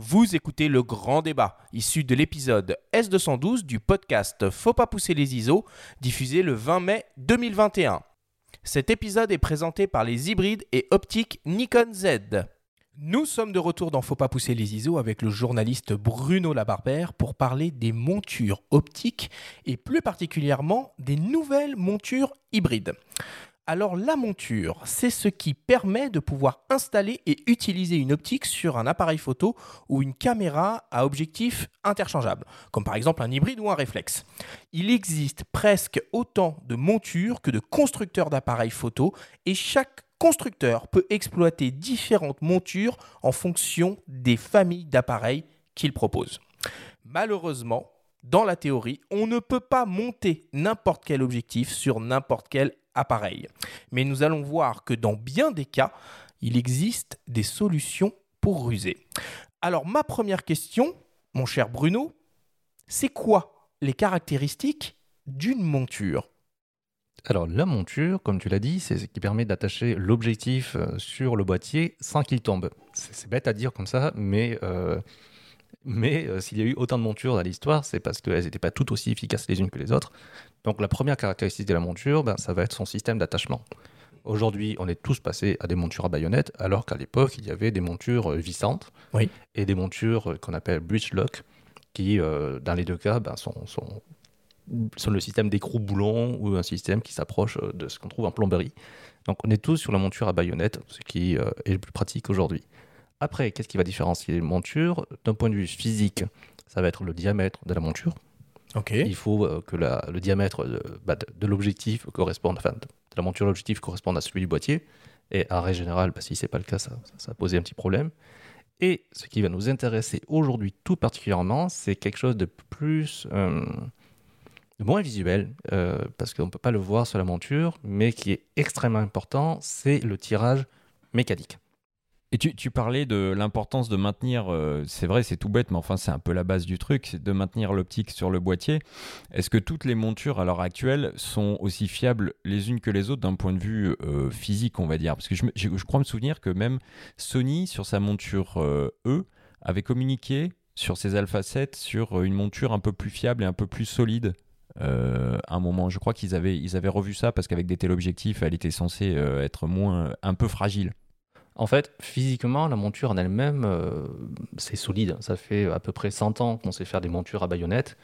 Vous écoutez le grand débat, issu de l'épisode S212 du podcast Faut pas pousser les ISO, diffusé le 20 mai 2021. Cet épisode est présenté par les hybrides et optiques Nikon Z. Nous sommes de retour dans Faut pas pousser les ISO avec le journaliste Bruno Labarbère pour parler des montures optiques et plus particulièrement des nouvelles montures hybrides. Alors la monture, c'est ce qui permet de pouvoir installer et utiliser une optique sur un appareil photo ou une caméra à objectif interchangeable, comme par exemple un hybride ou un réflexe. Il existe presque autant de montures que de constructeurs d'appareils photo et chaque constructeur peut exploiter différentes montures en fonction des familles d'appareils qu'il propose. Malheureusement, dans la théorie, on ne peut pas monter n'importe quel objectif sur n'importe quel appareil. Mais nous allons voir que dans bien des cas, il existe des solutions pour ruser. Alors ma première question, mon cher Bruno, c'est quoi les caractéristiques d'une monture? Alors la monture, comme tu l'as dit, c'est ce qui permet d'attacher l'objectif euh, sur le boîtier sans qu'il tombe. C'est bête à dire comme ça, mais, euh, mais euh, s'il y a eu autant de montures dans l'histoire, c'est parce qu'elles n'étaient pas toutes aussi efficaces les unes que les autres. Donc la première caractéristique de la monture, ben, ça va être son système d'attachement. Aujourd'hui, on est tous passés à des montures à baïonnette, alors qu'à l'époque, il y avait des montures vissantes et des montures qu'on appelle bridge lock, qui, dans les deux cas, ben, sont, sont sur le système d'écrou boulon ou un système qui s'approche euh, de ce qu'on trouve en plomberie. Donc on est tous sur la monture à baïonnette, ce qui euh, est le plus pratique aujourd'hui. Après, qu'est-ce qui va différencier les montures? D'un point de vue physique, ça va être le diamètre de la monture. Il faut euh, que le diamètre bah, de, l'objectif corresponde, enfin de la monture de l'objectif corresponde à celui du boîtier. Et en règle générale, bah, si ce n'est pas le cas, ça, ça, a posé un petit problème. Et ce qui va nous intéresser aujourd'hui tout particulièrement, c'est quelque chose de plus moins visuel, euh, parce qu'on ne peut pas le voir sur la monture, mais qui est extrêmement important, c'est le tirage mécanique. Et tu, parlais de l'importance de maintenir, euh, c'est vrai, c'est tout bête, mais enfin c'est un peu la base du truc, c'est de maintenir l'optique sur le boîtier. Est-ce que toutes les montures à l'heure actuelle sont aussi fiables les unes que les autres d'un point de vue euh, physique, on va dire? Parce que je, je, crois me souvenir que même Sony, sur sa monture E, avait communiqué sur ses Alpha 7 sur une monture un peu plus fiable et un peu plus solide euh, un moment. Je crois qu'ils avaient, ils avaient revu ça parce qu'avec des téléobjectifs, elle était censée euh, être moins, un peu fragile. En fait, physiquement, la monture en elle-même, euh, c'est solide. Ça fait à peu près 100 ans qu'on sait faire des montures à baïonnette.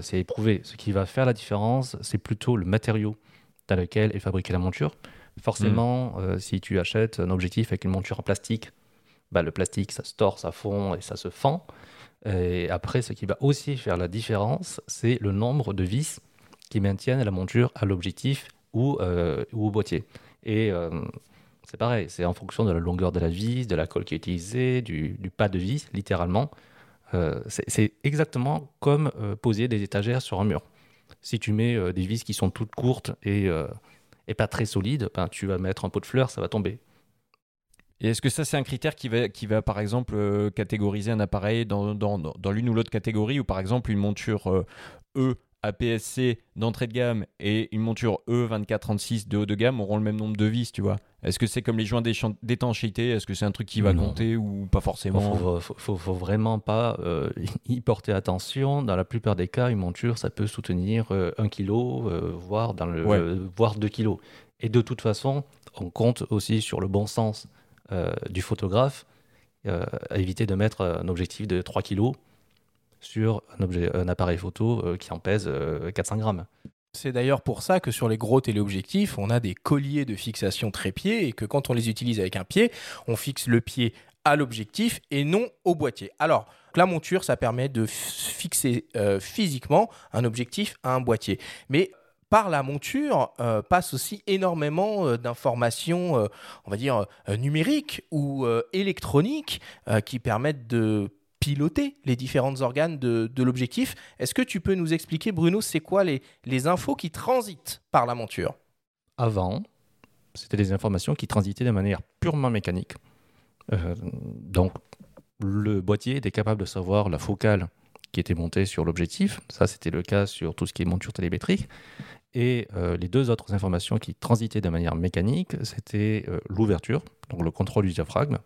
c'est éprouvé. Ce qui va faire la différence, c'est plutôt le matériau dans lequel est fabriquée la monture. Forcément, mm. si tu achètes un objectif avec une monture en plastique, bah, le plastique, ça se tord, ça fond et ça se fend. Et après, ce qui va aussi faire la différence, c'est le nombre de vis qui maintiennent la monture à l'objectif ou, euh, ou, au boîtier. Et euh, c'est pareil, c'est en fonction de la longueur de la vis, de la colle qui est utilisée, du, pas de vis, littéralement. Euh, c'est exactement comme poser des étagères sur un mur. Si tu mets des vis qui sont toutes courtes et, et pas très solides, ben, tu vas mettre un pot de fleurs, ça va tomber. Et est-ce que ça, c'est un critère qui va, qui va par exemple, euh, catégoriser un appareil dans, dans, dans l'une ou l'autre catégorie, ou par exemple une monture euh, E APS-C d'entrée de gamme et une monture E2436 de haut de gamme auront le même nombre de vis, tu vois. Est-ce que c'est comme les joints d'étanchéité? Est-ce que c'est un truc qui va compter ou pas forcément? Faut, faut, faut, vraiment pas euh, y porter attention. Dans la plupart des cas, une monture, ça peut soutenir 1 kg, voire, dans le, voire 2 kg. Et de toute façon, on compte aussi sur le bon sens euh, du photographe euh, à éviter de mettre un objectif de 3 kg sur un, objet, un appareil photo euh, qui en pèse 400 grammes. C'est d'ailleurs pour ça que sur les gros téléobjectifs, on a des colliers de fixation trépied et que quand on les utilise avec un pied, on fixe le pied à l'objectif et non au boîtier. Alors, la monture, ça permet de fixer physiquement un objectif à un boîtier. Mais par la monture euh, passe aussi énormément euh, d'informations, euh, on va dire, numériques ou électroniques qui permettent de piloter les différents organes de, l'objectif. Est-ce que tu peux nous expliquer, Bruno, c'est quoi les, les infos qui transitent par la monture? Avant, c'était des informations qui transitaient de manière purement mécanique. donc, le boîtier était capable de savoir la focale qui était montée sur l'objectif. Ça, c'était le cas sur tout ce qui est monture télémétrique. Et euh, les deux autres informations qui transitaient de manière mécanique, c'était euh, l'ouverture, donc le contrôle du diaphragme,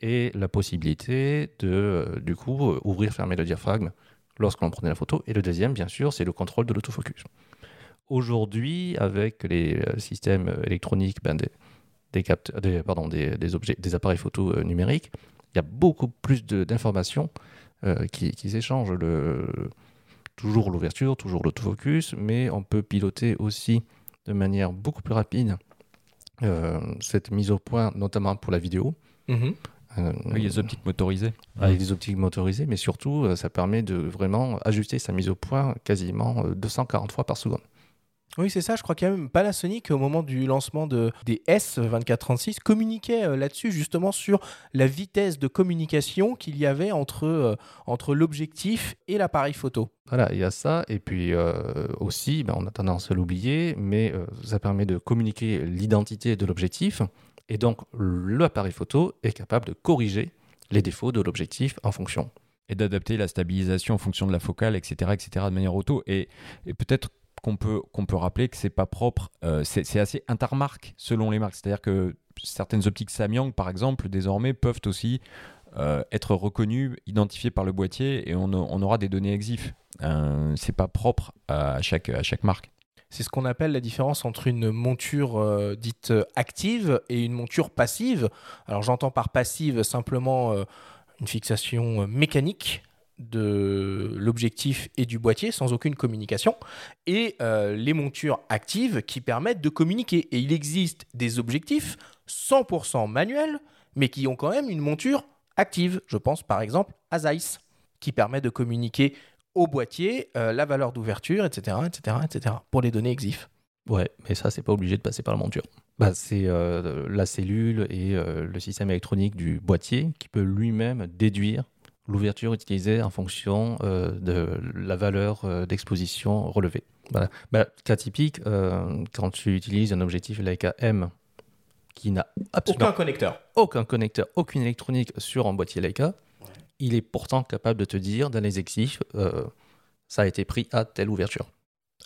et la possibilité de, euh, du coup, euh, ouvrir, fermer le diaphragme lorsque l'on prenait la photo. Et le deuxième, bien sûr, c'est le contrôle de l'autofocus. Aujourd'hui, avec les systèmes électroniques des, appareils photo euh, numériques, il y a beaucoup plus d'informations qui, s'échangent. Toujours l'ouverture, toujours l'autofocus, mais on peut piloter aussi de manière beaucoup plus rapide cette mise au point, notamment pour la vidéo. Mhm. Euh, Oui, les optiques motorisées. avec des optiques motorisées, mais surtout, euh, ça permet de vraiment ajuster sa mise au point quasiment euh, 240 fois par seconde. Oui, c'est ça. Je crois qu'il y a même Panasonic, au moment du lancement de, des S2436, communiquait euh, là-dessus, justement, sur la vitesse de communication qu'il y avait entre, euh, entre l'objectif et l'appareil photo. Voilà, il y a ça. Et puis euh, aussi, ben, on a tendance à l'oublier, mais euh, ça permet de communiquer l'identité de l'objectif. Et donc, l'appareil photo est capable de corriger les défauts de l'objectif en fonction. et d'adapter la stabilisation en fonction de la focale, etc., etc., de manière auto. Et, peut-être qu'on peut, peut rappeler que c'est pas propre, euh, c'est assez intermarque selon les marques. C'est-à-dire que certaines optiques Samyang, par exemple, désormais peuvent aussi euh, être reconnues, identifiées par le boîtier, et on, on aura des données EXIF. Euh, c'est pas propre à chaque, à chaque marque. C'est ce qu'on appelle la différence entre une monture euh, dite euh, active et une monture passive. Alors j'entends par passive simplement euh, une fixation mécanique de l'objectif et du boîtier sans aucune communication et les montures actives qui permettent de communiquer. Et il existe des objectifs 100% manuels mais qui ont quand même une monture active. Je pense par exemple à Zeiss qui permet de communiquer au boîtier euh, la valeur d'ouverture, etc., etc., etc., pour les données EXIF. Ouais, mais ça, c'est pas obligé de passer par la monture. Bah, c'est euh, la cellule et euh, le système électronique du boîtier qui peut lui-même déduire l'ouverture utilisée en fonction euh, de la valeur euh, d'exposition relevée. Voilà. Bah, cas typique, euh, quand tu utilises un objectif Leica M qui n'a absolument Aucun connecteur. aucun connecteur, aucune électronique sur un boîtier Leica, il est pourtant capable de te dire dans les exifs, euh, ça a été pris à telle ouverture,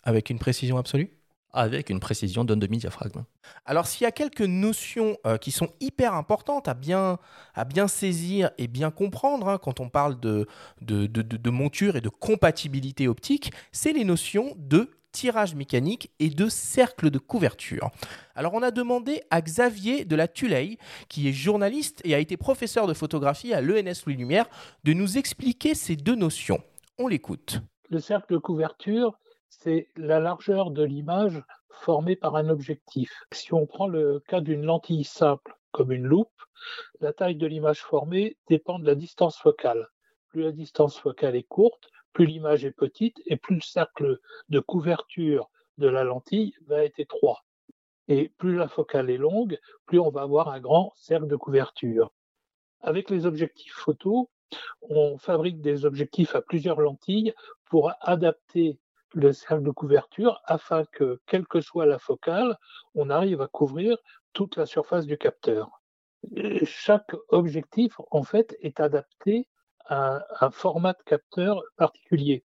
Avec une précision absolue? Avec une précision d'un demi-diaphragme. Alors, s'il y a quelques notions euh, qui sont hyper importantes à bien, à bien saisir et bien comprendre hein, quand on parle de, de, de- de- de monture et de compatibilité optique, c'est les notions de tirage mécanique et de cercle de couverture. Alors, on a demandé à Xavier de la Tuley, qui est journaliste et a été professeur de photographie à l'ENS Louis Lumière, de nous expliquer ces deux notions. On l'écoute. Le cercle de couverture, c'est la largeur de l'image formée par un objectif. Si on prend le cas d'une lentille simple, comme une loupe, la taille de l'image formée dépend de la distance focale. Plus la distance focale est courte, plus l'image est petite et plus le cercle de couverture de la lentille va être étroit. Et plus la focale est longue, plus on va avoir un grand cercle de couverture. Avec les objectifs photo, on fabrique des objectifs à plusieurs lentilles pour adapter le cercle de couverture afin que, quelle que soit la focale, on arrive à couvrir toute la surface du capteur. Et Chaque objectif, en fait, est adapté un format de capteur particulier.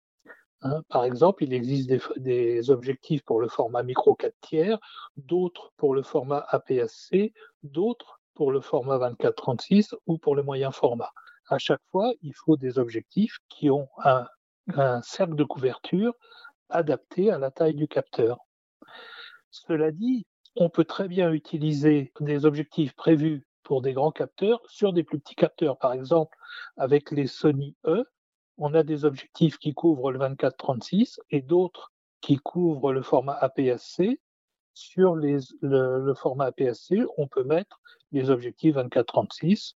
Hein, par exemple, il existe des, objectifs pour le format micro 4 tiers, d'autres pour le format APS-C, d'autres pour le format 24-36 ou pour le moyen format. À chaque fois, il faut des objectifs qui ont un cercle de couverture adapté à la taille du capteur. Cela dit, on peut très bien utiliser des objectifs prévus pour des grands capteurs sur des plus petits capteurs. Par exemple, avec les Sony E, on a des objectifs qui couvrent le 24-36 et d'autres qui couvrent le format APS-C. Sur les, le, format APS-C, on peut mettre les objectifs 24-36.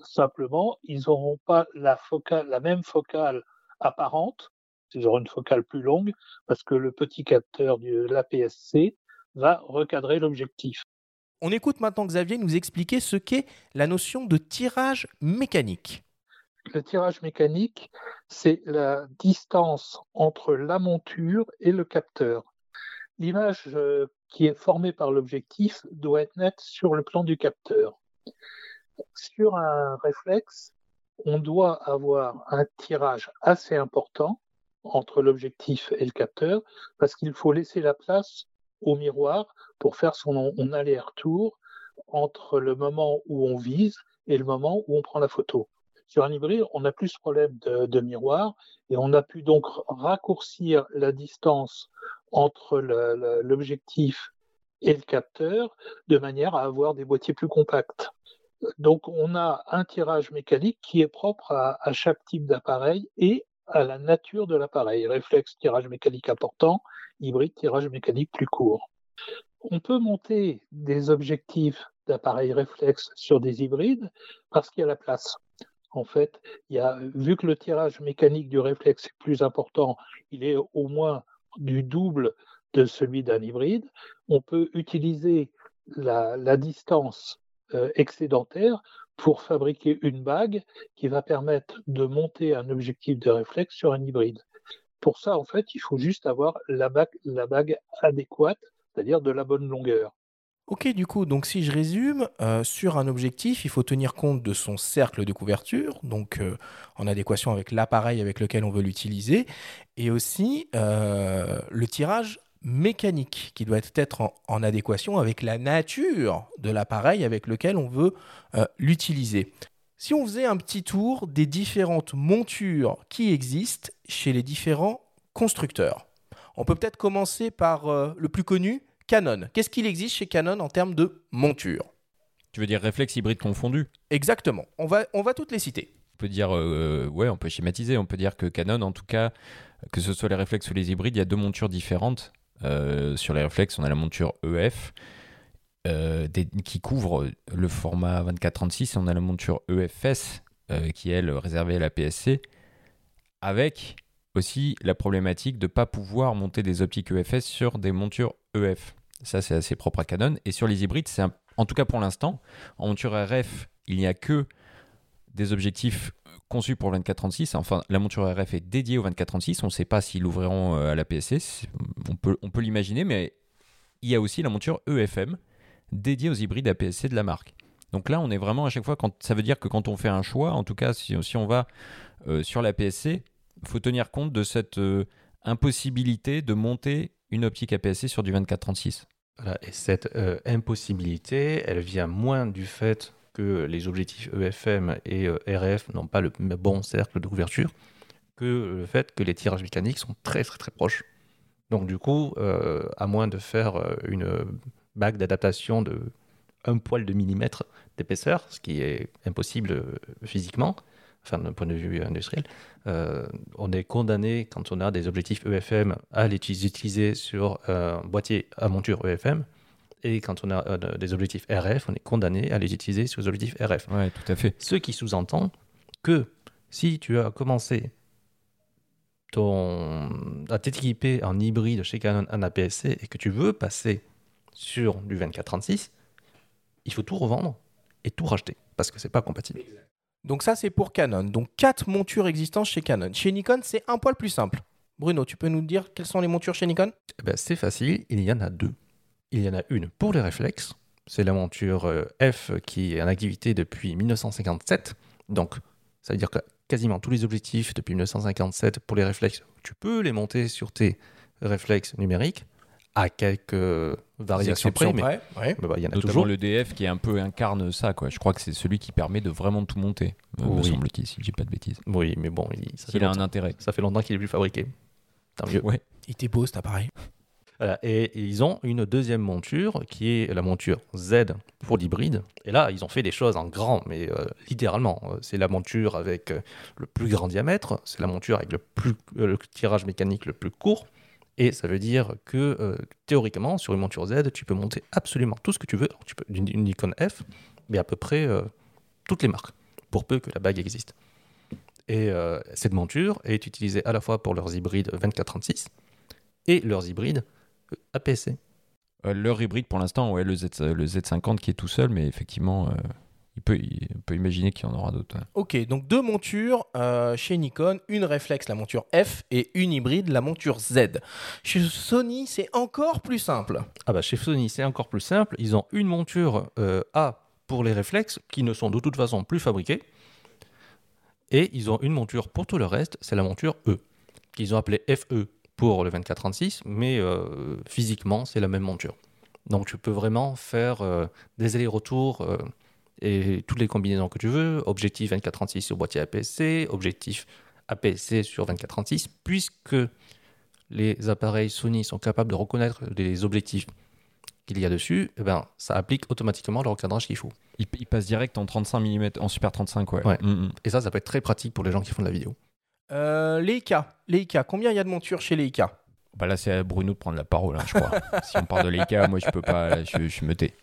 Simplement, ils n'auront pas la, focale, la même focale apparente, ils auront une focale plus longue parce que le petit capteur de l'APS-C va recadrer l'objectif. On écoute maintenant Xavier nous expliquer ce qu'est la notion de tirage mécanique. Le tirage mécanique, c'est la distance entre la monture et le capteur. L'image euh, qui est formée par l'objectif doit être nette sur le plan du capteur. Sur un réflexe, on doit avoir un tirage assez important entre l'objectif et le capteur parce qu'il faut laisser la place au miroir pour faire son aller-retour entre le moment où on vise et le moment où on prend la photo. Sur un hybride, on n'a plus ce problème de, de, miroir et on a pu donc raccourcir la distance entre l'objectif et le capteur de manière à avoir des boîtiers plus compacts. Donc on a un tirage mécanique qui est propre à, à chaque type d'appareil et à la nature de l'appareil. Réflexe, tirage mécanique important, hybride, tirage mécanique plus court. On peut monter des objectifs d'appareils réflexes sur des hybrides parce qu'il y a la place. En fait, vu que le tirage mécanique du réflexe est plus important, il est au moins du double de celui d'un hybride, on peut utiliser la, la distance euh, excédentaire pour fabriquer une bague qui va permettre de monter un objectif de réflexe sur un hybride. Pour ça, en fait, il faut juste avoir la bague, adéquate, c'est-à-dire de la bonne longueur. Ok, du coup, donc si je résume, euh, sur un objectif, il faut tenir compte de son cercle de couverture, donc euh, en adéquation avec l'appareil avec lequel on veut l'utiliser, et aussi euh, le tirage mécanique qui doit être en, en adéquation avec la nature de l'appareil avec lequel on veut euh, l'utiliser. Si on faisait un petit tour des différentes montures qui existent chez les différents constructeurs, on peut peut-être commencer par euh, le plus connu, Canon. Qu'est-ce qu'il existe chez Canon en termes de monture? Tu veux dire réflexe hybride confondu? Exactement. On va, on va toutes les citer. On peut dire, euh, ouais, on peut schématiser. On peut dire que Canon, en tout cas, que ce soit les réflexes ou les hybrides, il y a deux montures différentes. Euh, sur les réflexes, on a la monture EF euh, qui couvre le format 24-36 et on a la monture EFS euh, qui est réservée à la PSC avec aussi la problématique de ne pas pouvoir monter des optiques EFS sur des montures EF. Ça, c'est assez propre à Canon. Et sur les hybrides, c'est en tout cas pour l'instant, en monture RF, il n'y a que des objectifs conçus pour le 24-36. Enfin, la monture RF est dédiée au 24-36. On ne sait pas s'ils l'ouvriront à la PSC. On peut, l'imaginer, mais il y a aussi la monture EFM dédiée aux hybrides APS-C de la marque. Donc là, on est vraiment à chaque fois, quand, ça veut dire que quand on fait un choix, en tout cas, si, on va euh, sur la PSC, il faut tenir compte de cette euh, impossibilité de monter une optique APS-C sur du 24-36. Voilà, et cette euh, impossibilité, elle vient moins du fait que les objectifs EFM et RF n'ont pas le bon cercle de couverture que le fait que les tirages mécaniques sont très très très proches. Donc du coup, euh, à moins de faire euh, une bague d'adaptation de un poil de millimètre d'épaisseur, ce qui est impossible euh, physiquement, enfin d'un point de vue industriel, euh, on est condamné quand on a des objectifs EFM à les utiliser sur un boîtier à monture EFM. Et quand on a des objectifs RF, on est condamné à les utiliser sur les objectifs RF. Ouais, tout à fait. Ce qui sous-entend que si tu as commencé ton, à t'équiper en hybride chez Canon en APS-C et que tu veux passer sur du 24-36, il faut tout revendre et tout racheter parce que c'est pas compatible. Donc ça, c'est pour Canon. Donc quatre montures existantes chez Canon. Chez Nikon, c'est un poil plus simple. Bruno, tu peux nous dire quelles sont les montures chez Nikon? Eh ben, c'est facile, il y en a deux. Il y en a une pour les réflexes, c'est la monture euh, F qui est en activité depuis 1957. Donc, ça veut dire que quasiment tous les objectifs depuis 1957 pour les réflexes, tu peux les monter sur tes réflexes numériques à quelques variations près, mais près, ouais. mais bah, il y en a Notamment toujours. le DF qui est un peu incarne ça, quoi. Je crois que c'est celui qui permet de vraiment tout monter, euh, me Oui. semble-t-il, si je dis pas de bêtises. Oui, mais bon, il, ça, a un longtemps, intérêt. ça fait longtemps qu'il est plus fabriqué. Tant mieux. Ouais. Il était beau cet appareil. Voilà, et ils ont une deuxième monture qui est la monture Z pour l'hybride. Et là, ils ont fait des choses en grand, mais euh, littéralement. Euh, C'est la monture avec euh, le plus grand diamètre, c'est la monture avec le, plus, euh, le tirage mécanique le plus court. Et ça veut dire que euh, théoriquement, sur une monture Z, tu peux monter absolument tout ce que tu veux. Tu peux une, Nikon F, mais à peu près euh, toutes les marques, pour peu que la bague existe. Et euh, cette monture est utilisée à la fois pour leurs hybrides 24-36 et leurs hybrides APS-C. Euh, leur hybride pour l'instant, ouais, le, Z, le Z50 qui est tout seul, mais effectivement, euh, il peut, il peut imaginer qu'il y en aura d'autres. ouais. Ok, donc deux montures euh, chez Nikon, une réflexe, la monture F, et une hybride, la monture Z. Chez Sony, c'est encore plus simple. Ah bah chez Sony, c'est encore plus simple. Ils ont une monture euh, A pour les réflexes qui ne sont de toute façon plus fabriqués. Et ils ont une monture pour tout le reste, c'est la monture E, qu'ils ont appelée FE pour le 24-36, mais euh, physiquement, c'est la même monture. Donc tu peux vraiment faire euh, des allers-retours euh, et toutes les combinaisons que tu veux, objectif 24-36 sur boîtier APS-C, objectif APS-C sur 24-36, puisque les appareils Sony sont capables de reconnaître les objectifs qu'il y a dessus, eh ben, ça applique automatiquement le recadrage qu'il faut. Il, il passe direct en 35 mm, en Super 35, ouais. Ouais. Mm, mm. Et ça, ça peut être très pratique pour les gens qui font de la vidéo. Euh, Leica, Leica, combien il y a de montures chez Leica? Bah là, c'est à Bruno de prendre la parole, hein, je crois. si on parle de Leica, moi, je peux pas, là, je, je me tais.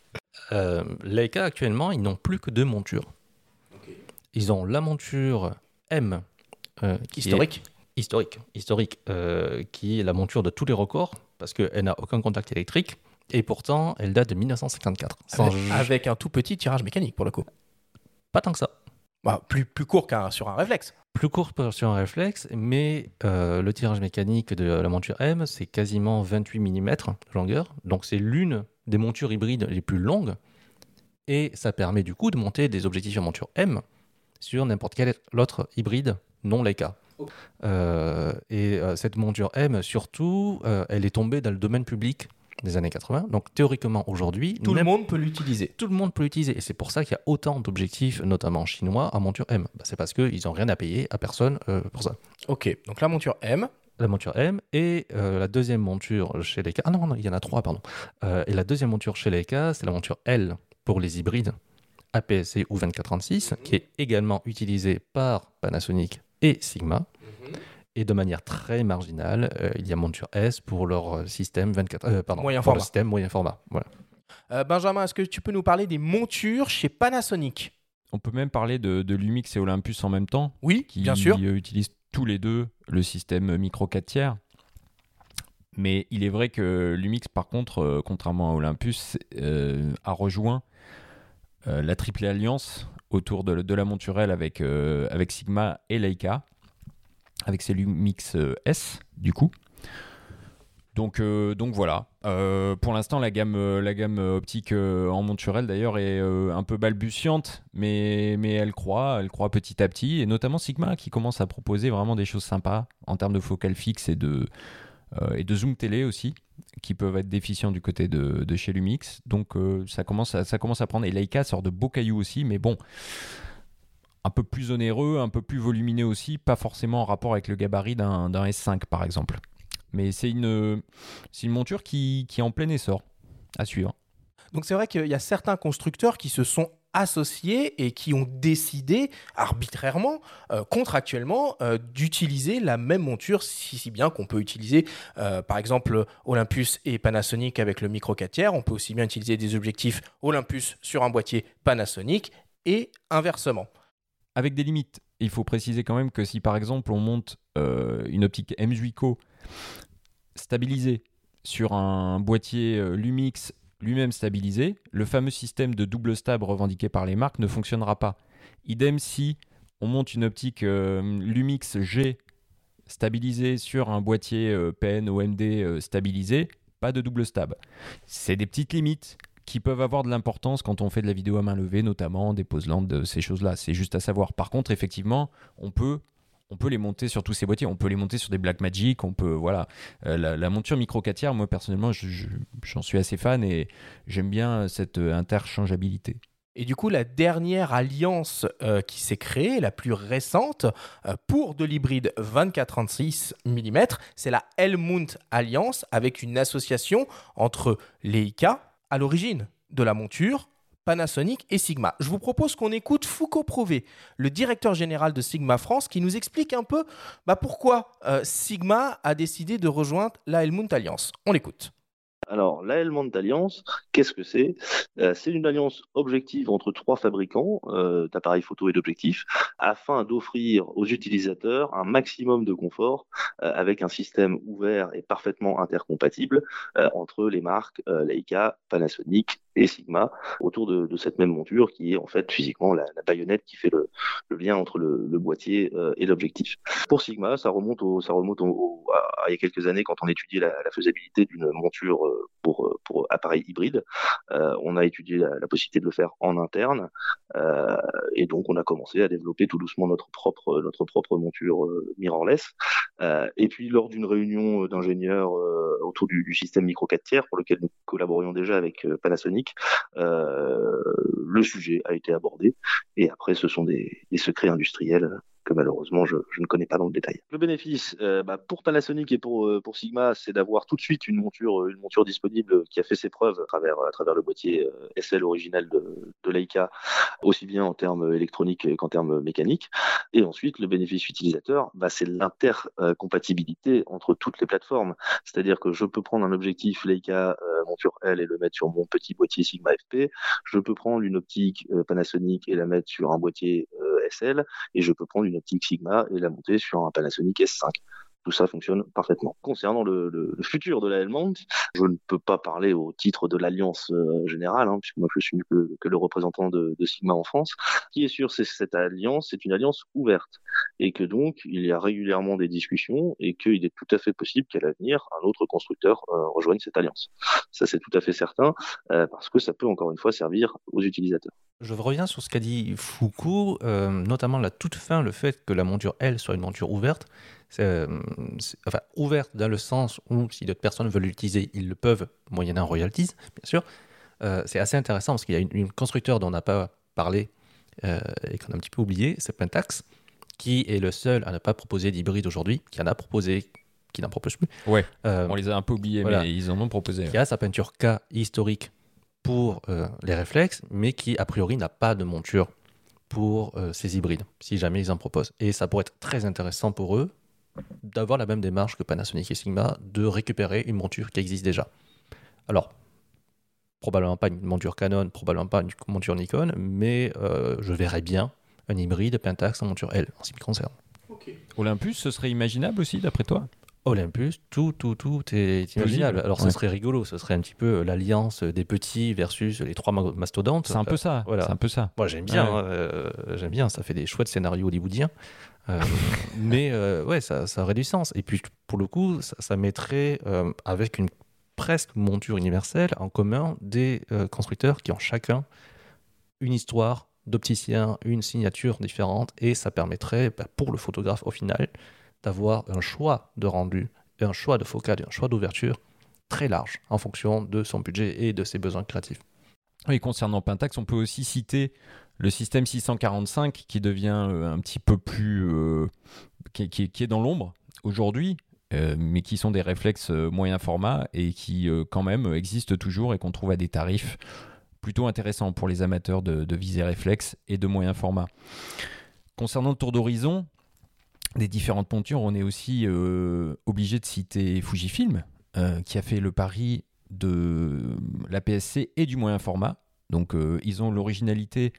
Euh, Leica, actuellement, ils n'ont plus que deux montures. Ils ont la monture M, euh, qui est Historique historique, historique euh, qui est la monture de tous les records, parce qu'elle n'a aucun contact électrique, et pourtant, elle date de 1954. Sans avec, avec un tout petit tirage mécanique pour le coup. Pas tant que ça. Bah, plus, plus court qu'un sur un réflexe. Plus court sur un réflexe, mais euh, le tirage mécanique de la monture M, c'est quasiment 28 mm de longueur. Donc c'est l'une des montures hybrides les plus longues. Et ça permet du coup de monter des objectifs à monture M sur n'importe quel autre hybride non Leica. Ok. Euh, et euh, cette monture M, surtout, elle est tombée dans le domaine public des années 80. Donc théoriquement aujourd'hui, Tout le monde peut l'utiliser. tout le monde peut l'utiliser. Et c'est pour ça qu'il y a autant d'objectifs, notamment chinois, à monture M. Bah, c'est parce qu'ils n'ont rien à payer à personne euh, pour ça. Ok, donc la monture M. La monture M et euh, la deuxième monture chez Leica. Ah non, non, il y en a trois, pardon. Euh, et la deuxième monture chez Leica, c'est la monture L pour les hybrides APS-C ou 2436, qui est également utilisée par Panasonic et Sigma. Et de manière très marginale, euh, il y a monture S pour leur euh, système 24, euh, pardon, Moyen pour le format. système moyen format. Voilà. Euh, Benjamin, est-ce que tu peux nous parler des montures chez Panasonic? On peut même parler de, de Lumix et Olympus en même temps, Oui, qui bien sûr. euh, utilisent tous les deux le système micro 4 tiers. Mais il est vrai que Lumix, par contre, euh, contrairement à Olympus, euh, a rejoint euh, la triple alliance autour de, de la monturelle avec, euh, avec Sigma et Leica, avec ses Lumix euh, S, du coup. Donc, euh, donc voilà. Euh, pour l'instant, la gamme, optique en monturelle d'ailleurs est un peu balbutiante, mais, elle croît, elle croît petit à petit, et notamment Sigma qui commence à proposer vraiment des choses sympas en termes de focale fixe et de, zoom télé aussi, qui peuvent être déficients du côté de, chez Lumix. Donc ça, commence à, ça commence à prendre. Et Leica sort de beaux cailloux aussi, mais bon, un peu plus onéreux, un peu plus volumineux aussi, pas forcément en rapport avec le gabarit d'un d'un S5 par exemple. Mais c'est une, monture qui, qui est en plein essor, à suivre. Donc c'est vrai qu'il y a certains constructeurs qui se sont associés et qui ont décidé arbitrairement, euh, contractuellement, euh, d'utiliser la même monture, si, si bien qu'on peut utiliser euh, par exemple Olympus et Panasonic avec le micro 4 tiers. On peut aussi bien utiliser des objectifs Olympus sur un boîtier Panasonic et inversement. Avec des limites. Il faut préciser quand même que si par exemple on monte euh, une optique M Juico stabilisée sur un boîtier euh, Lumix lui-même stabilisé, le fameux système de double stab revendiqué par les marques ne fonctionnera pas. Idem si on monte une optique euh, Lumix G stabilisée sur un boîtier euh, OMD stabilisé, pas de double stab. C'est des petites limites qui peuvent avoir de l'importance quand on fait de la vidéo à main levée, notamment des pose de ces choses-là. C'est juste à savoir. Par contre, effectivement, on peut, on peut les monter sur tous ces boîtiers. On peut les monter sur des Blackmagic. On peut, voilà. Euh, la, monture micro 4 tiers, moi personnellement, je- je- j'en suis assez fan et j'aime bien cette euh, interchangeabilité. Et du coup, la dernière alliance euh, qui s'est créée, la plus récente, pour de l'hybride 24-36 mm, c'est la Helmut Alliance avec une association entre Leica, à l'origine de la monture, Panasonic et Sigma. Je vous propose qu'on écoute Foucault Prové, le directeur général de Sigma France, qui nous explique un peu bah, pourquoi euh, Sigma a décidé de rejoindre la Helmut Alliance. On l'écoute. Alors, la Helmand Alliance, qu'est-ce que c'est? Euh, C'est une alliance objective entre trois fabricants euh, d'appareils photo et d'objectifs afin d'offrir aux utilisateurs un maximum de confort euh, avec un système ouvert et parfaitement intercompatible entre les marques Leica, Panasonic et Sigma autour de, de cette même monture qui est en fait physiquement la, la baïonnette qui fait le, le lien entre le, le boîtier euh, et l'objectif. Pour Sigma, ça remonte, au, ça remonte au, à, à il y a quelques années quand on étudiait la, la faisabilité d'une monture euh, pour, euh, pour appareils hybrides. Euh, on a étudié la, possibilité de le faire en interne euh, et donc on a commencé à développer tout doucement notre propre, notre propre monture mirrorless. et puis lors d'une réunion d'ingénieurs autour du, système micro 4 tiers pour lequel nous collaborions déjà avec Panasonic, le sujet a été abordé. Et après ce sont des, des secrets industriels malheureusement je, ne connais pas dans le détail. Le bénéfice euh, bah, pour Panasonic et pour, euh, pour Sigma, c'est d'avoir tout de suite une monture, une monture disponible qui a fait ses preuves à travers, le boîtier euh, SL original de, de Leica, aussi bien en termes électroniques qu'en termes mécaniques. Et ensuite, le bénéfice utilisateur, bah, c'est l'intercompatibilité entre toutes les plateformes. C'est-à-dire que je peux prendre un objectif Leica monture L et le mettre sur mon petit boîtier Sigma FP. Je peux prendre une optique Panasonic et la mettre sur un boîtier Et je peux prendre une optique Sigma et la monter sur un Panasonic S5 ça fonctionne parfaitement. Concernant le, futur de la Helmont, je ne peux pas parler au titre de l'alliance euh, générale, hein, puisque moi je suis que, le représentant de, Sigma en France. Ce qui est sûr, c'est cette alliance c'est une alliance ouverte et que donc il y a régulièrement des discussions et qu'il est tout à fait possible qu'à l'avenir un autre constructeur euh, rejoigne cette alliance. Ça c'est tout à fait certain euh, parce que ça peut encore une fois servir aux utilisateurs. Je reviens sur ce qu'a dit Foucault, notamment la toute fin, le fait que la monture, elle, soit une monture ouverte. Euh, enfin, ouverte dans le sens où si d'autres personnes veulent l'utiliser, ils le peuvent, moyennant royalties, bien sûr. Euh, c'est assez intéressant parce qu'il y a une, constructeur dont on n'a pas parlé et qu'on a un petit peu oublié, c'est Pentax, qui est le seul à ne pas proposer d'hybride aujourd'hui, qui en a proposé, qui n'en propose plus. Ouais, on les a un peu oubliés, mais ils en ont proposé. Qui a sa peinture K historique pour euh, les réflexes, mais qui a priori n'a pas de monture pour euh, ces hybrides, si jamais ils en proposent. Et ça pourrait être très intéressant pour eux d'avoir la même démarche que Panasonic et Sigma, de récupérer une monture qui existe déjà. Alors, probablement pas une monture Canon, probablement pas une monture Nikon, mais euh, je verrais bien un hybride Pentax en monture L, en ce qui me concerne. Olympus, ce serait imaginable aussi, d'après toi? Olympus, tout, tout, tout est imaginable. Alors, ce serait rigolo, ce serait un petit peu l'alliance des petits versus les trois mastodontes. C'est un peu ça. Voilà. C'est un peu ça. Moi, j'aime bien. Hein, euh, j'aime bien. Ça fait des chouettes scénarios hollywoodiens. Euh, mais euh, ouais, ça, ça, aurait du sens. Et puis, pour le coup, ça, mettrait avec une presque monture universelle en commun des constructeurs qui ont chacun une histoire d'opticien, une signature différente, et ça permettrait bah, pour le photographe au final d'avoir un choix de rendu, un choix de focale et un choix d'ouverture très large en fonction de son budget et de ses besoins créatifs. Concernant Pentax, on peut aussi citer le système 645 qui devient euh, un petit peu plus. Euh, qui, est dans l'ombre aujourd'hui, euh, mais qui sont des réflexes moyen format et qui, quand même, existent toujours et qu'on trouve à des tarifs plutôt intéressants pour les amateurs de, de visée réflexe et de moyen format. Concernant le tour d'horizon, des différentes montures, on est aussi euh, obligé de citer Fujifilm, euh, qui a fait le pari de la PSC et du moyen format. Donc euh, ils ont l'originalité,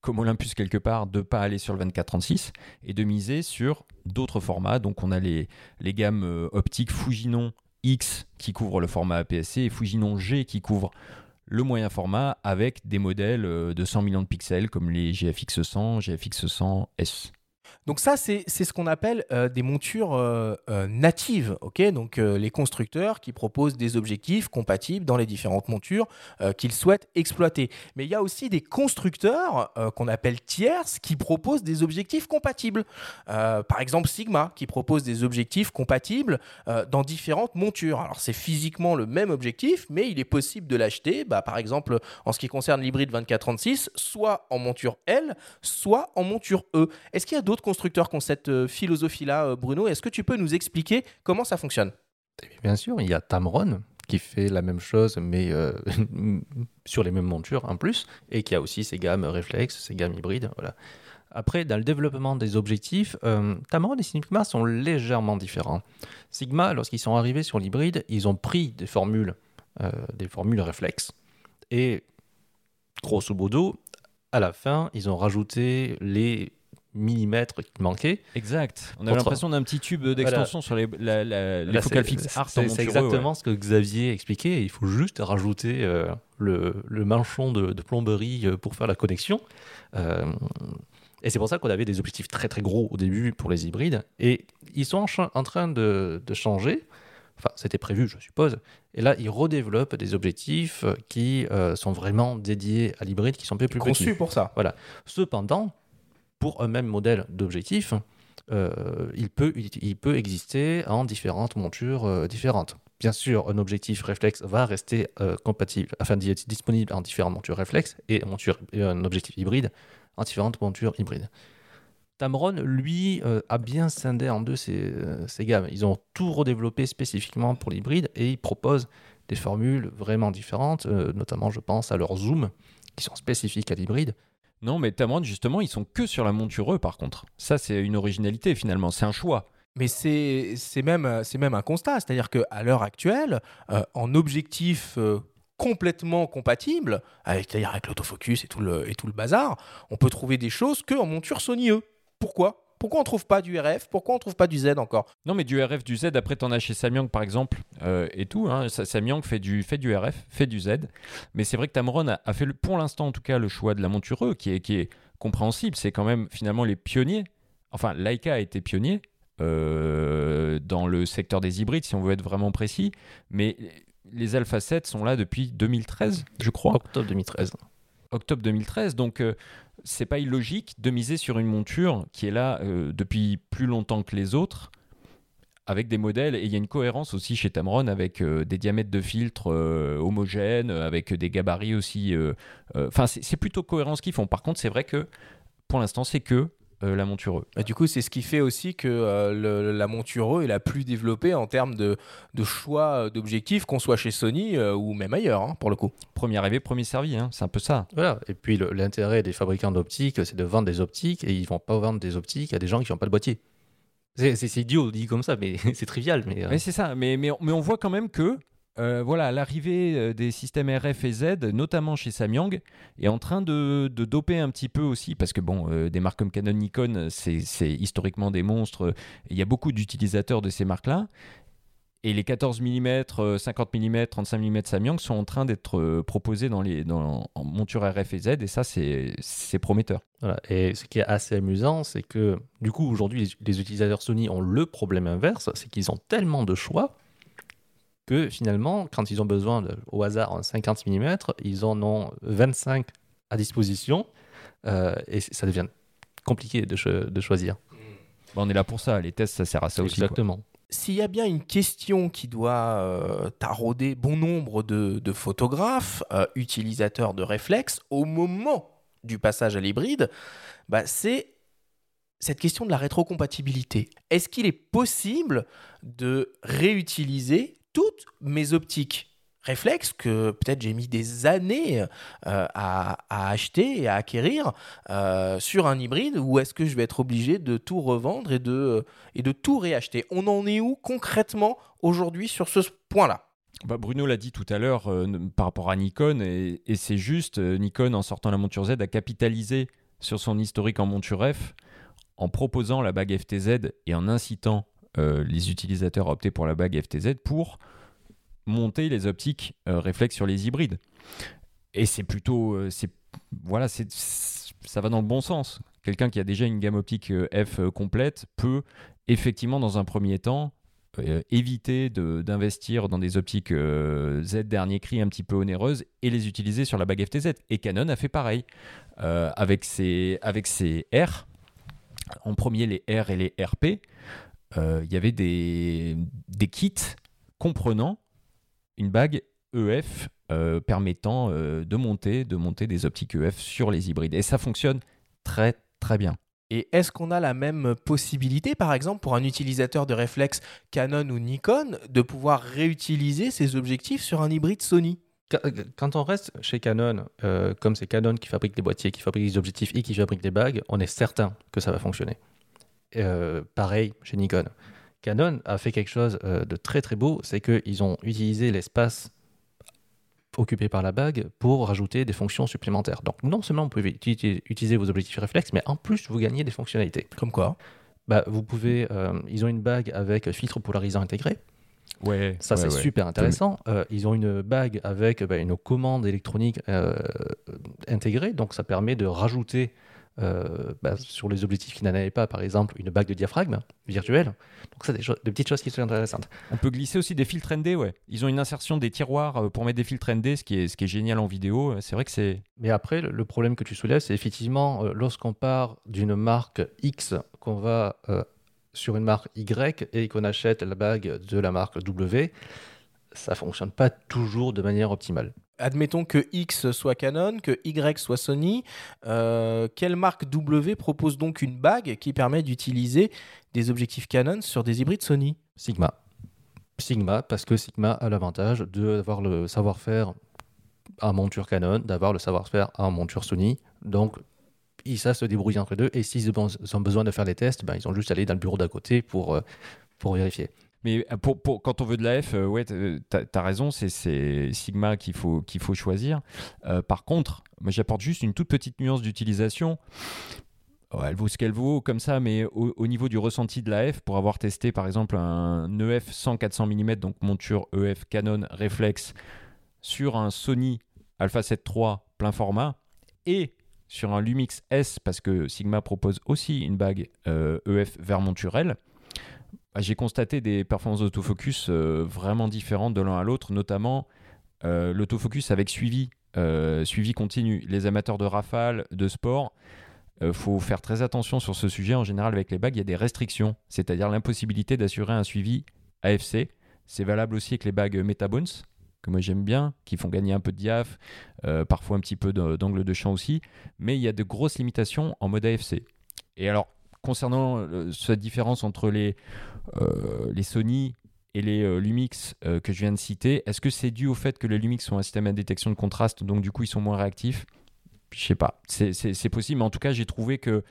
comme Olympus quelque part, de ne pas aller sur le 24-36 et de miser sur d'autres formats. Donc on a les, gammes optiques Fujinon X qui couvrent le format APS-C et Fujinon G qui couvrent le moyen format avec des modèles de 100 millions de pixels comme les GFX 100, GFX 100 S. Donc ça, c'est ce qu'on appelle euh, des montures euh, euh, natives, ok? Donc les constructeurs qui proposent des objectifs compatibles dans les différentes montures qu'ils souhaitent exploiter. Mais il y a aussi des constructeurs qu'on appelle tierces qui proposent des objectifs compatibles. par exemple Sigma qui propose des objectifs compatibles dans différentes montures. Alors c'est physiquement le même objectif, mais il est possible de l'acheter, bah, par exemple en ce qui concerne l'hybride 24-36, soit en monture L, soit en monture E. Est-ce qu'il y a d'autres constructeurs qui ont cette euh, philosophie-là, euh, Bruno. Est-ce que tu peux nous expliquer comment ça fonctionne? Eh Bien sûr, il y a Tamron qui fait la même chose, mais euh, sur les mêmes montures en plus, et qui a aussi ses gammes réflexes, ses gammes hybrides. Voilà. Après, dans le développement des objectifs, Tamron et Sigma sont légèrement différents. Sigma, lorsqu'ils sont arrivés sur l'hybride, ils ont pris des formules, des formules réflexes, et grosso modo, à la fin, ils ont rajouté les millimètres qui manquait. Exact. On a l'impression d'un petit tube d'extension sur les, les focales fixes C'est exactement ce que Xavier expliquait. Il faut juste rajouter euh, le, le, manchon de, plomberie euh, pour faire la connexion. Euh, et c'est pour ça qu'on avait des objectifs très très gros au début pour les hybrides. Et ils sont en, train de, de changer Enfin, c'était prévu, je suppose. Et là, ils redéveloppent des objectifs qui euh, sont vraiment dédiés à l'hybride, qui sont un peu plus Conçu petits. pour ça. Cependant, pour un même modèle d'objectif, euh, il, peut, exister en différentes montures euh, différentes. Bien sûr, un objectif réflexe va rester euh, compatible, enfin di- disponible en différentes montures réflexes et, monture- un objectif hybride en différentes montures hybrides. Tamron, lui, euh, a bien scindé en deux ses, ses gammes. Ils ont tout redéveloppé spécifiquement pour l'hybride et ils proposent des formules vraiment différentes, notamment je pense à leur zoom, qui sont spécifiques à l'hybride. Non, mais Tamron, justement, ils sont que sur la monture E, par contre. Ça, c'est une originalité, finalement. C'est un choix. Mais c'est même, même un constat. C'est-à-dire qu'à l'heure actuelle, euh, en objectif euh, complètement compatible, avec, c'est-à-dire avec l'autofocus et, tout le- et tout le bazar, on peut trouver des choses qu'en monture Sony E. Pourquoi? Pourquoi on trouve pas du RF Pourquoi on trouve pas du Z encore? Non, mais du RF, du Z, après, t'en as chez Samyang, par exemple, euh, et tout. Hein. Sa- Samyang fait du, fait du RF, fait du Z. Mais c'est vrai que Tamron a, a fait, le- pour l'instant, en tout cas, le choix de la monture E, qui est, qui est compréhensible. C'est quand même, finalement, les pionniers. Enfin, Leica a été pionnier euh, dans le secteur des hybrides, si on veut être vraiment précis. Mais les Alpha 7 sont là depuis 2013, je crois. Octobre 2013. Octobre 2013. Donc, euh, c'est pas illogique de miser sur une monture qui est là euh, depuis plus longtemps que les autres, avec des modèles. Et il y a une cohérence aussi chez Tamron avec euh, des diamètres de filtres euh, homogènes, avec des gabarits aussi. Enfin, c'est plutôt cohérent ce qu'ils font. Par contre, c'est vrai que pour l'instant, c'est que euh, la monture. Bah, Du coup, c'est ce qui fait aussi que euh, le- la monture E est la plus développée en termes de, de choix euh, d'objectifs, qu'on soit chez Sony euh, ou même ailleurs, hein, pour le coup. Premier arrivé, premier servi. hein. C'est un peu ça. Voilà. Et puis l'intérêt des fabricants d'optiques, c'est de vendre des optiques et ils vont pas vendre des optiques à des gens qui n'ont pas de boîtier. C'est idiot dit comme ça, mais c'est trivial. Mais, euh, Mais c'est ça, mais, mais, on- mais on voit quand même que euh, voilà, l'arrivée euh, des systèmes RF et Z, notamment chez Samyang, est en train de, doper un petit peu aussi, parce que bon, euh, des marques comme Canon, Nikon, c'est historiquement des monstres. Il y a beaucoup d'utilisateurs de ces marques-là. Et les 14 mm, 50 mm, 35 mm Samyang sont en train d'être proposés dans les, dans, en monture RF et Z, et ça, c'est prometteur. Voilà. Et ce qui est assez amusant, c'est que du coup, aujourd'hui, les utilisateurs Sony ont le problème inverse, c'est qu'ils ont tellement de choix que finalement, quand ils ont besoin de, au hasard un 50 mm, ils en ont 25 à disposition euh, et ça devient compliqué de, cho- de choisir. Bon, on est là pour ça, les tests, ça sert à ça aussi. Exactement. S'il y a bien une question qui doit euh, tarauder bon nombre de, de photographes, euh, utilisateurs de réflexes, au moment du passage à l'hybride, bah, c'est cette question de la rétrocompatibilité. Est-ce qu'il est possible de réutiliser toutes mes optiques réflexes que peut-être j'ai mis des années euh, à, acheter et à acquérir euh, sur un hybride ou est-ce que je vais être obligé de tout revendre et de, et de tout réacheter. On en est où concrètement aujourd'hui sur ce point-là? Bah, Bruno l'a dit tout à l'heure euh, par rapport à Nikon, et, et c'est juste, Nikon, en sortant la monture Z, a capitalisé sur son historique en monture F en proposant la bague FTZ et en incitant euh, les utilisateurs opter pour la bague FTZ pour monter les optiques euh, réflexes sur les hybrides. Et c'est plutôt, euh, c'est voilà, ça va dans le bon sens. Quelqu'un qui a déjà une gamme optique F complète peut effectivement, dans un premier temps, éviter d'investir dans des optiques Z dernier cri un petit peu onéreuses et les utiliser sur la bague FTZ. Et Canon a fait pareil avec, ses, avec ses R. En premier, les R et les RP. Euh, Il y avait des, des kits comprenant une bague EF euh, permettant euh, de, monter, de monter des optiques EF sur les hybrides. Et ça fonctionne très très bien. Et est-ce qu'on a la même possibilité, par exemple, pour un utilisateur de réflexe Canon ou Nikon, de pouvoir réutiliser ses objectifs sur un hybride Sony? Quand- Quand on reste chez Canon, euh, comme c'est Canon qui fabrique les boîtiers, qui fabrique les objectifs et qui fabrique les bagues, on est certain que ça va fonctionner. Euh, pareil chez Nikon. Canon a fait quelque chose euh, de très très beau, c'est qu'ils ont utilisé l'espace occupé par la bague pour rajouter des fonctions supplémentaires. Donc non seulement vous pouvez uti- utiliser vos objectifs réflexes, mais en plus vous gagnez des fonctionnalités. Comme quoi? Bah, vous pouvez, euh, ils ont une bague avec filtre polarisant intégré. Ouais, Ça, c'est super intéressant. Euh, ils ont une bague avec bah, une commande électronique euh, intégrée, donc ça permet de rajouter euh, bah, sur les objectifs qui n'en avaient pas, par exemple, une bague de diaphragme virtuelle. Donc, ça, des, des petites choses qui sont intéressantes. On peut glisser aussi des filtres ND, ouais. Ils ont une insertion des tiroirs euh, pour mettre des filtres ND, ce qui est, ce qui est génial en vidéo. C'est vrai que c'est. Mais après, le problème que tu soulèves, c'est effectivement, euh, lorsqu'on part d'une marque X, qu'on va sur une marque Y et qu'on achète la bague de la marque W, ça fonctionne pas toujours de manière optimale. Admettons que X soit Canon, que Y soit Sony. Euh, quelle marque W propose donc une bague qui permet d'utiliser des objectifs Canon sur des hybrides Sony? Sigma. Sigma, parce que Sigma a l'avantage d'avoir le savoir-faire en monture Canon, d'avoir le savoir-faire en monture Sony. Donc, ils savent se débrouiller entre deux. Et s'ils ont besoin de faire des tests, ben, ils ont juste à aller dans le bureau d'à côté pour, euh, pour vérifier. Mais euh, pour, quand on veut de la F, euh, ouais, tu as, raison, c'est Sigma qu'il faut, qu'il faut choisir. par contre, j'apporte juste une toute petite nuance d'utilisation. Elle vaut ce qu'elle vaut comme ça, mais au, niveau du ressenti de la F, pour avoir testé par exemple un EF 100-400 mm, donc monture EF Canon Reflex, sur un Sony Alpha 7 III plein format, et sur un Lumix S, parce que Sigma propose aussi une bague EF e bah, j'ai constaté des performances d'autofocus euh, vraiment différentes de l'un à l'autre, notamment euh, l'autofocus avec suivi, euh, suivi continu. Les amateurs de rafale, de sport, il faut faire très attention sur ce sujet. En général, avec les bagues, il y a des restrictions, c'est-à-dire l'impossibilité d'assurer un suivi AFC. C'est valable aussi avec les bagues Metabones, que moi j'aime bien, qui font gagner un peu de diaph, parfois un petit peu d'angle de champ aussi, mais il y a de grosses limitations en mode AFC. Et alors, concernant cette différence entre les euh, Sony et les euh, Lumix euh, que je viens de citer, est-ce que c'est dû au fait que les Lumix sont un système à détection de contraste, donc du coup ils sont moins réactifs? Je sais pas, c'est possible, mais en tout cas j'ai trouvé que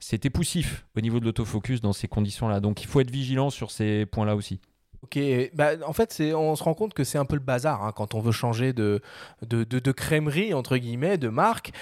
c'était poussif au niveau de l'autofocus dans ces conditions-là, donc il faut être vigilant sur ces points-là aussi. Ok, bah, en fait, on se rend compte que c'est un peu le bazar hein, quand on veut changer de, de, de, crèmerie, entre guillemets, de marque.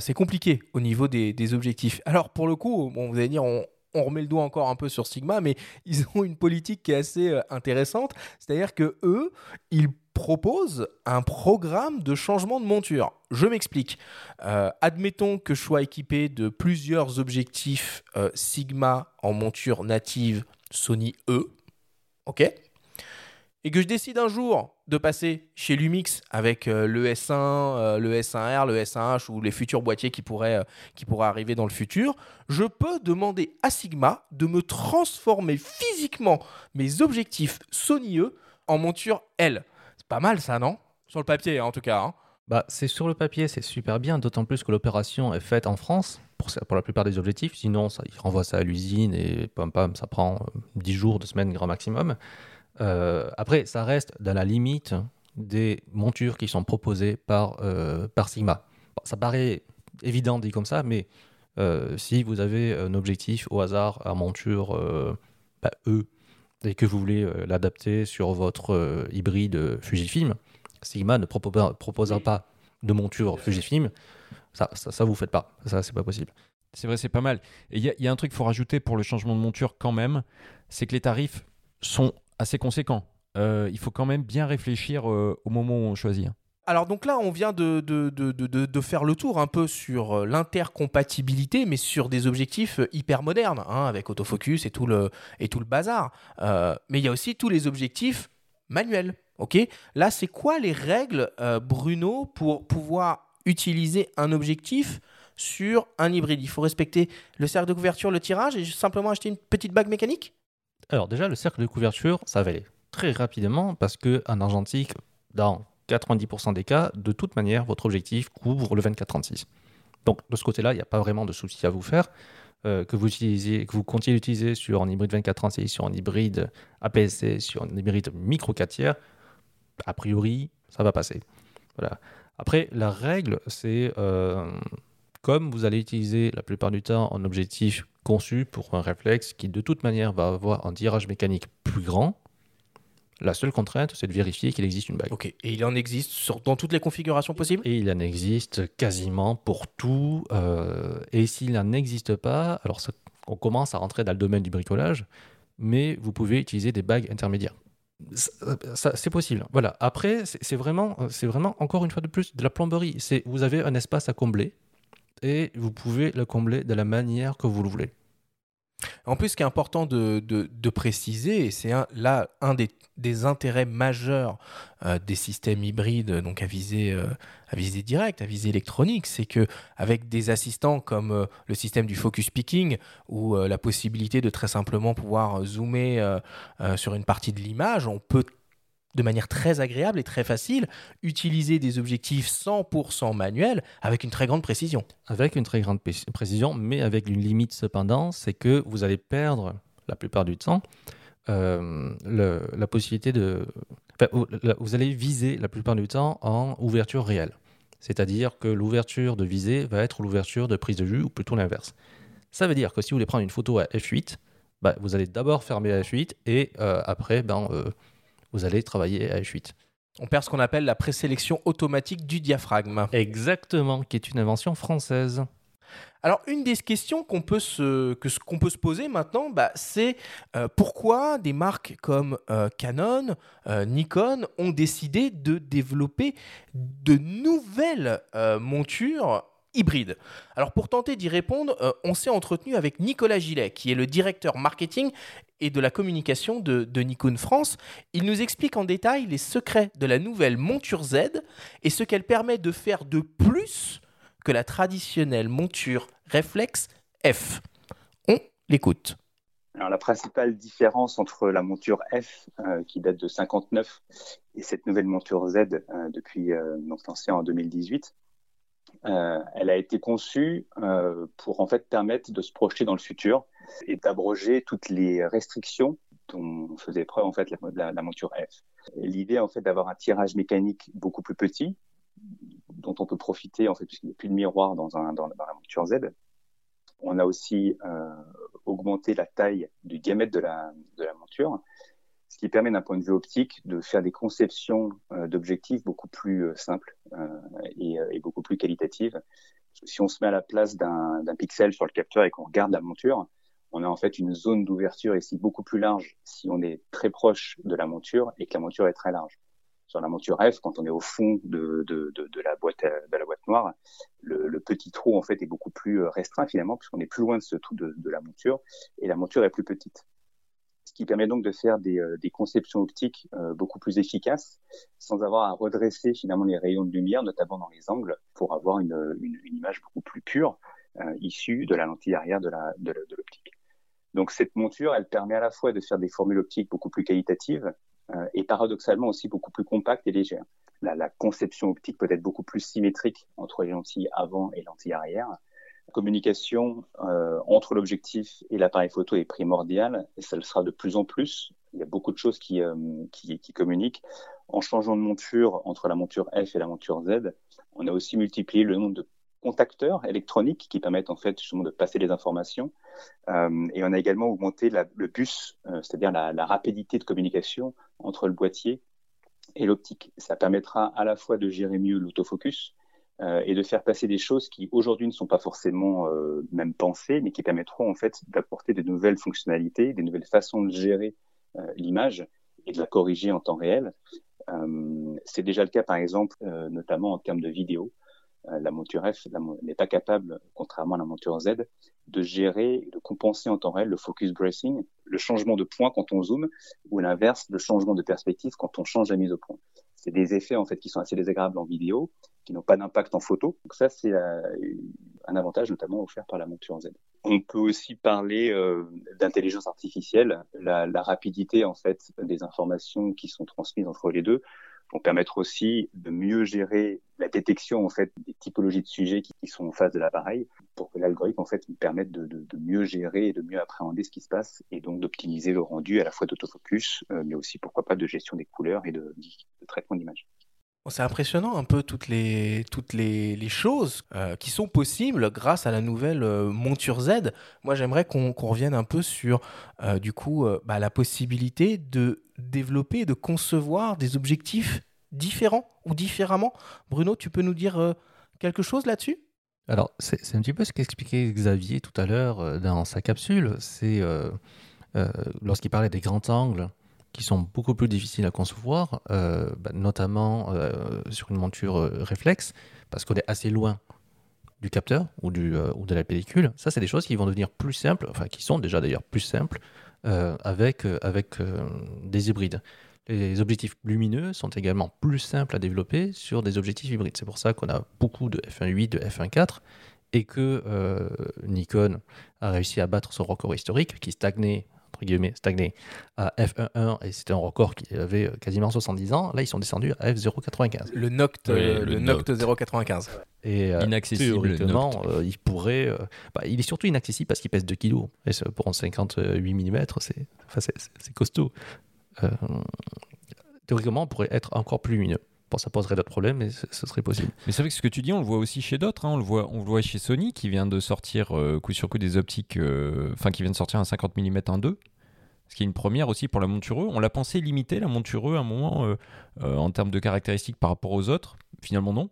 c'est compliqué au niveau des, des, objectifs. Alors, pour le coup, bon, vous allez dire, on, remet le doigt encore un peu sur Sigma, mais ils ont une politique qui est assez euh, intéressante. C'est-à-dire que eux, ils proposent un programme de changement de monture. Je m'explique. Euh, admettons que je sois équipé de plusieurs objectifs euh, Sigma en monture native Sony E. Et que je décide un jour de passer chez Lumix avec euh, le S1, euh, le S1R, le S1H ou les futurs boîtiers qui pourraient, euh, qui pourraient arriver dans le futur, je peux demander à Sigma de me transformer physiquement mes objectifs Sony en monture L. C'est pas mal ça, non? Sur le papier, en tout cas. Hein. Bah, c'est sur le papier, c'est super bien, d'autant plus que l'opération est faite en France pour, pour la plupart des objectifs. Sinon, ça, ils renvoient ça à l'usine et pam pam, ça prend 10 jours, 2 semaines grand maximum. Euh, après, ça reste dans la limite des montures qui sont proposées par, euh, par Sigma. ça paraît évident dit comme ça, mais euh, si vous avez un objectif au hasard à monture bah, E et que vous voulez l'adapter sur votre hybride Fujifilm, Sigma ne proposera pas de monture Fujifilm. Ça, ça, ça vous faites pas. Ça, c'est pas possible. C'est vrai, c'est pas mal. Et il y, y, a un truc qu'il faut rajouter pour le changement de monture quand même, c'est que les tarifs sont assez conséquent. Euh, il faut quand même bien réfléchir euh, au moment où on choisit. Hein. Alors donc là, on vient de, de, de, de faire le tour un peu sur euh, l'intercompatibilité, mais sur des objectifs hyper modernes, hein, avec autofocus et tout le, et tout le bazar. mais il y a aussi tous les objectifs manuels. ok? Là, c'est quoi les règles, Bruno, pour pouvoir utiliser un objectif sur un hybride Il faut respecter le cercle de couverture, le tirage, et simplement acheter une petite bague mécanique? Alors déjà, le cercle de couverture, ça va aller très rapidement parce qu'en argentique, dans 90% des cas, de toute manière, votre objectif couvre le 24-36. Donc de ce côté-là, il n'y a pas vraiment de souci à vous faire. Euh, que vous utilisez, que vous continuez d'utiliser sur un hybride 24-36, sur un hybride APS-C, sur un hybride micro 4 tiers, a priori, ça va passer. Voilà. Après, la règle, c'est euh, comme vous allez utiliser la plupart du temps un objectif conçu pour un réflexe qui de toute manière va avoir un tirage mécanique plus grand, la seule contrainte, c'est de vérifier qu'il existe une bague. Ok, et il en existe sur, dans toutes les configurations possibles? Et il en existe quasiment pour tout. Euh, et s'il n'en existe pas, alors on commence à rentrer dans le domaine du bricolage, mais vous pouvez utiliser des bagues intermédiaires. C'est possible. Voilà. Après, c'est vraiment, c'est vraiment encore une fois de plus de la plomberie. C'est vous avez un espace à combler et vous pouvez la combler de la manière que vous le voulez. En plus, ce qui est important de, préciser, c'est là un des, des intérêts majeurs euh, des systèmes hybrides, donc à visée, euh, à directe, à visée électronique, c'est que avec des assistants comme euh, le système du focus picking ou la possibilité de très simplement pouvoir zoomer sur une partie de l'image, on peut de manière très agréable et très facile utiliser des objectifs 100% manuels avec une très grande précision. Avec une très grande pré- précision, mais avec une limite cependant, c'est que vous allez perdre la plupart du temps euh, le- la possibilité de... enfin, vous- la- allez viser la plupart du temps en ouverture réelle. C'est-à-dire que l'ouverture de visée va être l'ouverture de prise de vue, ou plutôt l'inverse. Ça veut dire que si vous voulez prendre une photo à f8, bah, vous allez d'abord fermer à f8 et euh, après, ben, euh, vous allez travailler à f8. On perd ce qu'on appelle la présélection automatique du diaphragme. Exactement, qui est une invention française. Alors, une des questions qu'on peut se, qu'on peut se poser maintenant, bah, c'est euh, pourquoi des marques comme euh, Canon, euh, Nikon ont décidé de développer de nouvelles montures hybrides? Alors, pour tenter d'y répondre, on s'est entretenu avec Nicolas Gillet, qui est le directeur marketing et de la communication de Nikon France. Il nous explique en détail les secrets de la nouvelle monture Z et ce qu'elle permet de faire de plus que la traditionnelle monture réflexe F. On l'écoute. Alors, la principale différence entre la monture F, euh, qui date de 59, et cette nouvelle monture Z, euh, depuis euh, donc lancée en 2018, euh, elle a été conçue pour en fait permettre de se projeter dans le futur et d'abroger toutes les restrictions dont faisait preuve en fait la, la- monture F. L'idée en fait d'avoir un tirage mécanique beaucoup plus petit, dont on peut profiter en fait puisqu'il n'y a plus de miroir dans, un, dans, la monture Z. On a aussi euh, augmenté la taille du diamètre de la, de la monture, ce qui permet d'un point de vue optique de faire des conceptions euh, d'objectifs beaucoup plus euh, simples euh, et, euh, et beaucoup plus qualitatives. Si on se met à la place d'un pixel sur le capteur et qu'on regarde la monture, on a en fait une zone d'ouverture ici beaucoup plus large si on est très proche de la monture et que la monture est très large. Sur la monture F, quand on est au fond de, la boîte noire, le, petit trou en fait est beaucoup plus euh, restreint finalement puisqu'on est plus loin de ce trou de, la monture et la monture est plus petite. Ce qui permet donc de faire des, euh, conceptions optiques euh, beaucoup plus efficaces sans avoir à redresser finalement les rayons de lumière, notamment dans les angles, pour avoir une, image beaucoup plus pure issue de la lentille arrière de l'optique. Donc cette monture, elle permet à la fois de faire des formules optiques beaucoup plus qualitatives et paradoxalement aussi beaucoup plus compactes et légères. La, conception optique peut être beaucoup plus symétrique entre les lentilles avant et lentilles arrière. La communication euh, entre l'objectif et l'appareil photo est primordiale et ça le sera de plus en plus. Il y a beaucoup de choses qui, euh, communiquent. En changeant de monture entre la monture F et la monture Z, on a aussi multiplié le nombre de contacteurs électroniques qui permettent en fait justement de passer les informations. Euh, et on a également augmenté la- le bus, euh, c'est-à-dire la, la rapidité de communication entre le boîtier et l'optique. Ça permettra à la fois de gérer mieux l'autofocus euh, et de faire passer des choses qui aujourd'hui ne sont pas forcément euh, même pensées, mais qui permettront en fait d'apporter de nouvelles fonctionnalités, des nouvelles façons de gérer euh, l'image et de la corriger en temps réel. Euh, c'est déjà le cas par exemple, notamment en termes de vidéo. Euh, la monture F n'est pas capable, contrairement à la monture Z, de gérer de compenser en temps réel le focus bracing, le changement de point quand on zoome, ou l'inverse, le changement de perspective quand on change la mise au point. C'est des effets en fait qui sont assez désagréables en vidéo, qui n'ont pas d'impact en photo. Donc ça, c'est euh, un avantage notamment offert par la monture Z. On peut aussi parler euh, d'intelligence artificielle, la, la rapidité en fait des informations qui sont transmises entre les deux vont permettre aussi de mieux gérer la détection en fait des typologies de sujets qui, sont en face de l'appareil pour que l'algorithme en fait permette de, mieux gérer et de mieux appréhender ce qui se passe et donc d'optimiser le rendu à la fois d'autofocus euh, mais aussi pourquoi pas de gestion des couleurs et de traitement d'image. C'est impressionnant un peu toutes les, toutes les, choses euh, qui sont possibles grâce à la nouvelle euh, monture Z. Moi, j'aimerais qu'on revienne un peu sur, euh, du coup, bah, la possibilité de développer, de concevoir des objectifs différents ou différemment. Bruno, tu peux nous dire quelque chose là-dessus? Alors, c'est un petit peu ce qu'expliquait Xavier tout à l'heure dans sa capsule. C'est lorsqu'il parlait des grands angles qui sont beaucoup plus difficiles à concevoir, euh, bah, notamment euh, sur une monture euh, réflexe, parce qu'on est assez loin du capteur ou, de la pellicule. Ça, c'est des choses qui vont devenir plus simples, enfin qui sont déjà d'ailleurs plus simples avec, avec des hybrides. Les objectifs lumineux sont également plus simples à développer sur des objectifs hybrides. C'est pour ça qu'on a beaucoup de f1.8, de f1.4 et que Nikon a réussi à battre son record historique qui stagnait entre guillemets, stagné à F1.1 et c'était un record qui avait euh, quasiment 70 ans. Là, ils sont descendus à F0.95. Le Noct, Oui, euh, le le Noct Noct. 095. Et euh, Inaccessible, théoriquement, euh, il pourrait. euh, bah, il est surtout inaccessible parce qu'il pèse 2 kg. Et pour un 58 mm, c'est enfin, c'est- c'est- c'est costaud. Euh, théoriquement, on pourrait être encore plus lumineux. Bon, ça poserait d'autres problèmes, mais ce serait possible. Mais c'est vrai que ce que tu dis, on le voit aussi chez d'autres. hein. On, le voit, on le voit chez Sony qui vient de sortir euh, coup sur coup des optiques, euh, enfin qui vient de sortir un 50 mm 1.2. Ce qui est une première aussi pour la monture E. On l'a pensé limiter la monture E à un moment euh, euh, en termes de caractéristiques par rapport aux autres. Finalement, non.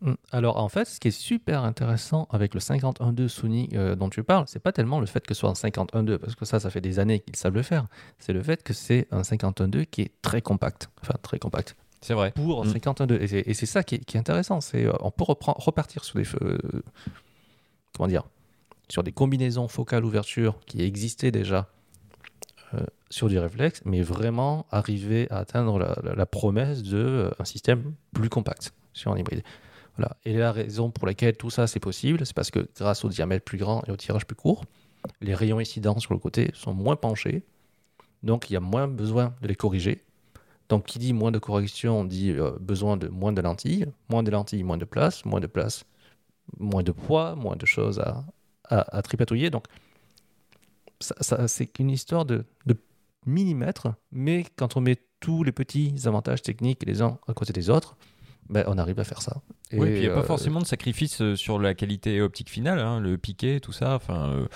Mm. Alors en fait, ce qui est super intéressant avec le 51.2 Sony euh, dont tu parles, c'est pas tellement le fait que ce soit un 51.2, parce que ça, ça fait des années qu'ils savent le faire. C'est le fait que c'est un 51.2 qui est très compact. Enfin, très compact. C'est vrai. Pour Mm. 51.2. Et c'est- Et c'est ça qui est, qui est intéressant. C'est euh, on peut repartir sur des euh, comment dire sur des combinaisons focales ouverture qui existaient déjà euh, sur du réflexe, mais vraiment arriver à atteindre la, la- la promesse de euh, un système plus compact sur un hybride. Voilà. Et la raison pour laquelle tout ça c'est possible, c'est parce que grâce au diamètre plus grand et au tirage plus court, les rayons incidents sur le côté sont moins penchés, donc il y a moins besoin de les corriger. Donc qui dit moins de correction dit euh, besoin de moins de lentilles, moins de lentilles, moins de place, moins de place, moins de poids, moins de choses à, à, à tripatouiller. Donc ça, ça- c'est qu'une histoire de, de millimètres, mais quand on met tous les petits avantages techniques les uns à côté des autres, ben, on arrive à faire ça. oui, puis il n'y a euh, pas forcément de sacrifice euh, sur la qualité optique finale, hein, le piqué, tout ça. Enfin, euh,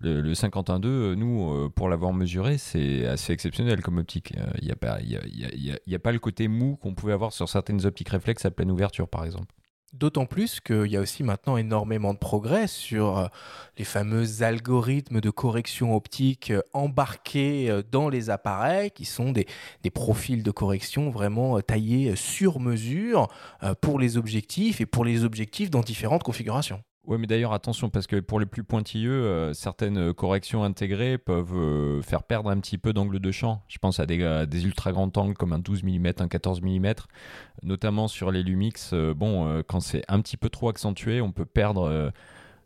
le, le 51.2, euh, nous, euh, pour l'avoir mesuré, c'est assez exceptionnel comme optique. Euh, Il n'y a, pas- le côté mou qu'on pouvait avoir sur certaines optiques réflexes à pleine ouverture, par exemple. D'autant plus qu'il y a aussi maintenant énormément de progrès sur euh, les fameux algorithmes de correction optique euh, embarqués euh, dans les appareils, qui sont des, profils de correction vraiment euh, taillés euh, sur mesure euh, pour les objectifs et pour les objectifs dans différentes configurations. Oui, mais d'ailleurs, attention, parce que pour les plus pointilleux, euh, certaines euh, corrections intégrées peuvent euh, faire perdre un petit peu d'angle de champ. Je pense à des, ultra grands angles comme un 12 mm, un 14 mm, notamment sur les Lumix. bon, quand c'est un petit peu trop accentué, on peut perdre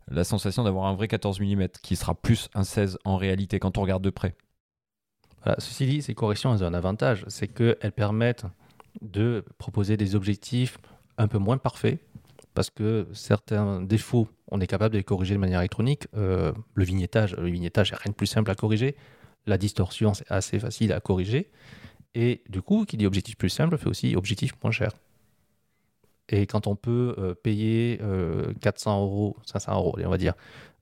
la sensation d'avoir un vrai 14 mm qui sera plus un 16 en réalité quand on regarde de près. Voilà, ceci dit, ces corrections elles ont un avantage, c'est qu'elles permettent de proposer des objectifs un peu moins parfaits, parce que certains défauts, on est capable de les corriger de manière électronique. Euh, le vignettage, le vignettage, il n'y a rien de plus simple à corriger. La distorsion, c'est assez facile à corriger. Et du coup, qui dit objectif plus simple, fait aussi objectif moins cher. Et quand on peut euh, payer euh, 400 euros, 500 euros, on va dire,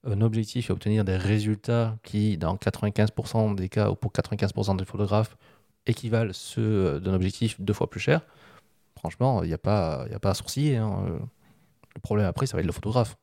un objectif et obtenir des résultats qui, dans 95% des cas ou pour 95% des photographes, équivalent ceux d'un objectif deux fois plus cher, franchement, il n'y a, pas- a pas à sourciller. hein. Le problème après, ça va être le photographe.